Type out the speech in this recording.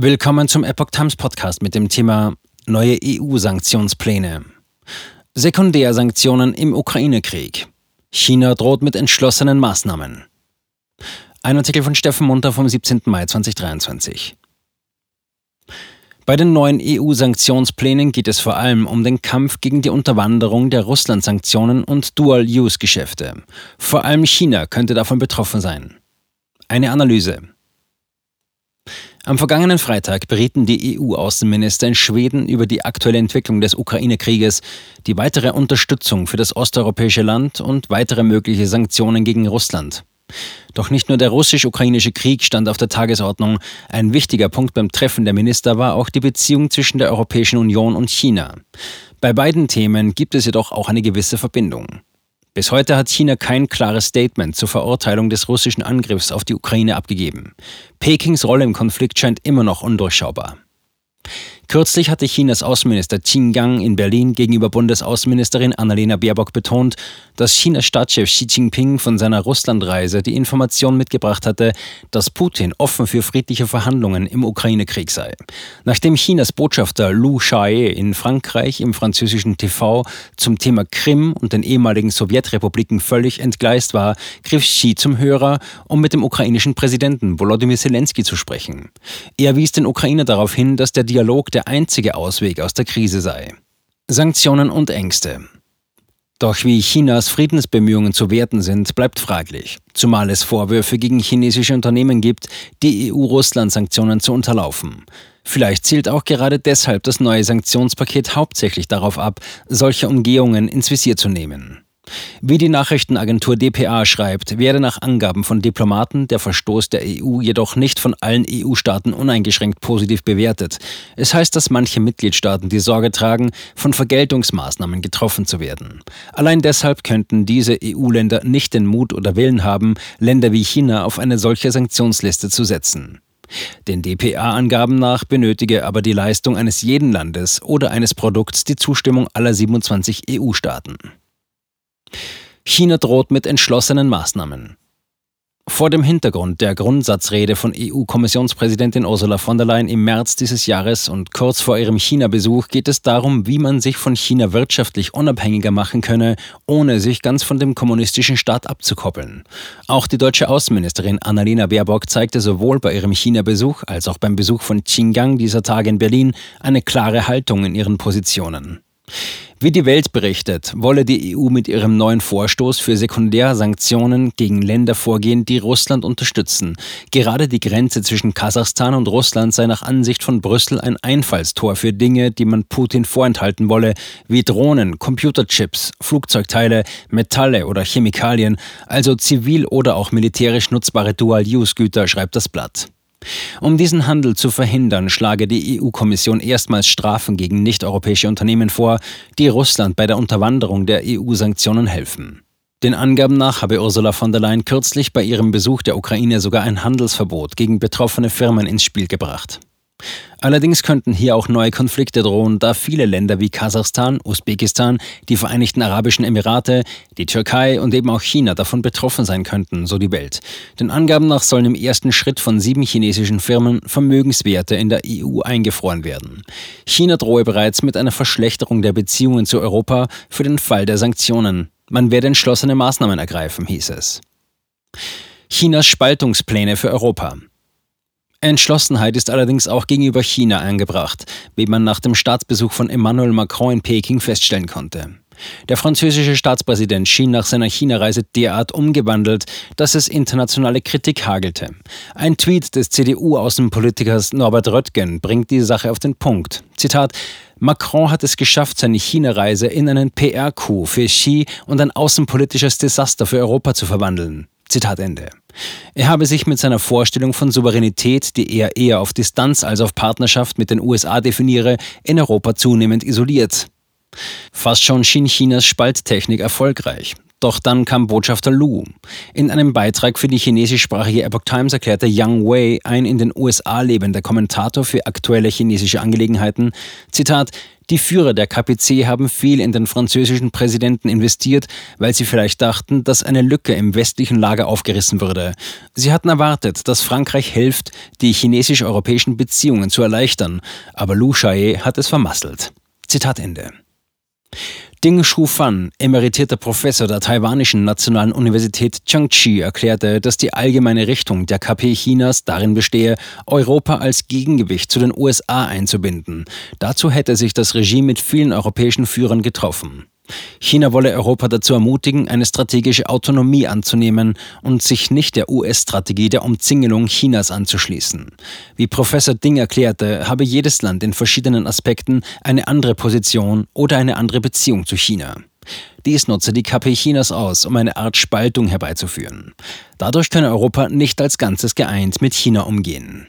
Willkommen zum Epoch Times Podcast mit dem Thema Neue EU-Sanktionspläne. Sekundärsanktionen im Ukraine-Krieg. China droht mit entschlossenen Maßnahmen. Ein Artikel von Steffen Munter vom 17. Mai 2023. Bei den neuen EU-Sanktionsplänen geht es vor allem um den Kampf gegen die Unterwanderung der Russland-Sanktionen und Dual-Use-Geschäfte. Vor allem China könnte davon betroffen sein. Eine Analyse. Am vergangenen Freitag berieten die EU-Außenminister in Schweden über die aktuelle Entwicklung des Ukraine-Krieges, die weitere Unterstützung für das osteuropäische Land und weitere mögliche Sanktionen gegen Russland. Doch nicht nur der russisch-ukrainische Krieg stand auf der Tagesordnung. Ein wichtiger Punkt beim Treffen der Minister war auch die Beziehung zwischen der Europäischen Union und China. Bei beiden Themen gibt es jedoch auch eine gewisse Verbindung. Bis heute hat China kein klares Statement zur Verurteilung des russischen Angriffs auf die Ukraine abgegeben. Pekings Rolle im Konflikt scheint immer noch undurchschaubar. Kürzlich hatte Chinas Außenminister Qin Gang in Berlin gegenüber Bundesaußenministerin Annalena Baerbock betont, dass Chinas Staatschef Xi Jinping von seiner Russlandreise die Information mitgebracht hatte, dass Putin offen für friedliche Verhandlungen im Ukraine-Krieg sei. Nachdem Chinas Botschafter Lu Shae in Frankreich im französischen TV zum Thema Krim und den ehemaligen Sowjetrepubliken völlig entgleist war, griff Xi zum Hörer, um mit dem ukrainischen Präsidenten Volodymyr Zelensky zu sprechen. Er wies den Ukrainer darauf hin, dass der Dialog der der einzige Ausweg aus der Krise sei. Sanktionen und Ängste. Doch wie Chinas Friedensbemühungen zu werten sind, bleibt fraglich, zumal es Vorwürfe gegen chinesische Unternehmen gibt, die EU-Russland-Sanktionen zu unterlaufen. Vielleicht zielt auch gerade deshalb das neue Sanktionspaket hauptsächlich darauf ab, solche Umgehungen ins Visier zu nehmen. Wie die Nachrichtenagentur dpa schreibt, werde nach Angaben von Diplomaten der Verstoß der EU jedoch nicht von allen EU-Staaten uneingeschränkt positiv bewertet. Es heißt, dass manche Mitgliedstaaten die Sorge tragen, von Vergeltungsmaßnahmen getroffen zu werden. Allein deshalb könnten diese EU-Länder nicht den Mut oder Willen haben, Länder wie China auf eine solche Sanktionsliste zu setzen. Den dpa-Angaben nach benötige aber die Leistung eines jeden Landes oder eines Produkts die Zustimmung aller 27 EU-Staaten. China droht mit entschlossenen Maßnahmen. Vor dem Hintergrund der Grundsatzrede von EU-Kommissionspräsidentin Ursula von der Leyen im März dieses Jahres und kurz vor ihrem China-Besuch geht es darum, wie man sich von China wirtschaftlich unabhängiger machen könne, ohne sich ganz von dem kommunistischen Staat abzukoppeln. Auch die deutsche Außenministerin Annalena Baerbock zeigte sowohl bei ihrem China-Besuch als auch beim Besuch von Xinjiang dieser Tage in Berlin eine klare Haltung in ihren Positionen. Wie die Welt berichtet, wolle die EU mit ihrem neuen Vorstoß für Sekundärsanktionen gegen Länder vorgehen, die Russland unterstützen. Gerade die Grenze zwischen Kasachstan und Russland sei nach Ansicht von Brüssel ein Einfallstor für Dinge, die man Putin vorenthalten wolle, wie Drohnen, Computerchips, Flugzeugteile, Metalle oder Chemikalien, also zivil oder auch militärisch nutzbare Dual-Use-Güter, schreibt das Blatt. Um diesen Handel zu verhindern, schlage die EU-Kommission erstmals Strafen gegen nicht-europäische Unternehmen vor, die Russland bei der Unterwanderung der EU-Sanktionen helfen. Den Angaben nach habe Ursula von der Leyen kürzlich bei ihrem Besuch der Ukraine sogar ein Handelsverbot gegen betroffene Firmen ins Spiel gebracht. Allerdings könnten hier auch neue Konflikte drohen, da viele Länder wie Kasachstan, Usbekistan, die Vereinigten Arabischen Emirate, die Türkei und eben auch China davon betroffen sein könnten, so die Welt. Den Angaben nach sollen im ersten Schritt von sieben chinesischen Firmen Vermögenswerte in der EU eingefroren werden. China drohe bereits mit einer Verschlechterung der Beziehungen zu Europa für den Fall der Sanktionen. Man werde entschlossene Maßnahmen ergreifen, hieß es. Chinas Spaltungspläne für Europa. Entschlossenheit ist allerdings auch gegenüber China angebracht, wie man nach dem Staatsbesuch von Emmanuel Macron in Peking feststellen konnte. Der französische Staatspräsident schien nach seiner China-Reise derart umgewandelt, dass es internationale Kritik hagelte. Ein Tweet des CDU-Außenpolitikers Norbert Röttgen bringt die Sache auf den Punkt. Zitat Macron hat es geschafft, seine China-Reise in einen PR-Coup für Xi und ein außenpolitisches Desaster für Europa zu verwandeln. Zitat Ende. Er habe sich mit seiner Vorstellung von Souveränität, die er eher auf Distanz als auf Partnerschaft mit den USA definiere, in Europa zunehmend isoliert. Fast schon schien Chinas Spalttechnik erfolgreich. Doch dann kam Botschafter Lu. In einem Beitrag für die chinesischsprachige Epoch Times erklärte Yang Wei, ein in den USA lebender Kommentator für aktuelle chinesische Angelegenheiten, Zitat, die Führer der KPC haben viel in den französischen Präsidenten investiert, weil sie vielleicht dachten, dass eine Lücke im westlichen Lager aufgerissen würde. Sie hatten erwartet, dass Frankreich hilft, die chinesisch-europäischen Beziehungen zu erleichtern, aber Lu Shaye hat es vermasselt. Zitat Ende. Ding Shu-fan, emeritierter Professor der taiwanischen Nationalen Universität Changchi, erklärte, dass die allgemeine Richtung der KP Chinas darin bestehe, Europa als Gegengewicht zu den USA einzubinden. Dazu hätte sich das Regime mit vielen europäischen Führern getroffen. China wolle Europa dazu ermutigen, eine strategische Autonomie anzunehmen und sich nicht der US-Strategie der Umzingelung Chinas anzuschließen. Wie Professor Ding erklärte, habe jedes Land in verschiedenen Aspekten eine andere Position oder eine andere Beziehung zu China. Dies nutze die KP Chinas aus, um eine Art Spaltung herbeizuführen. Dadurch könne Europa nicht als Ganzes geeint mit China umgehen.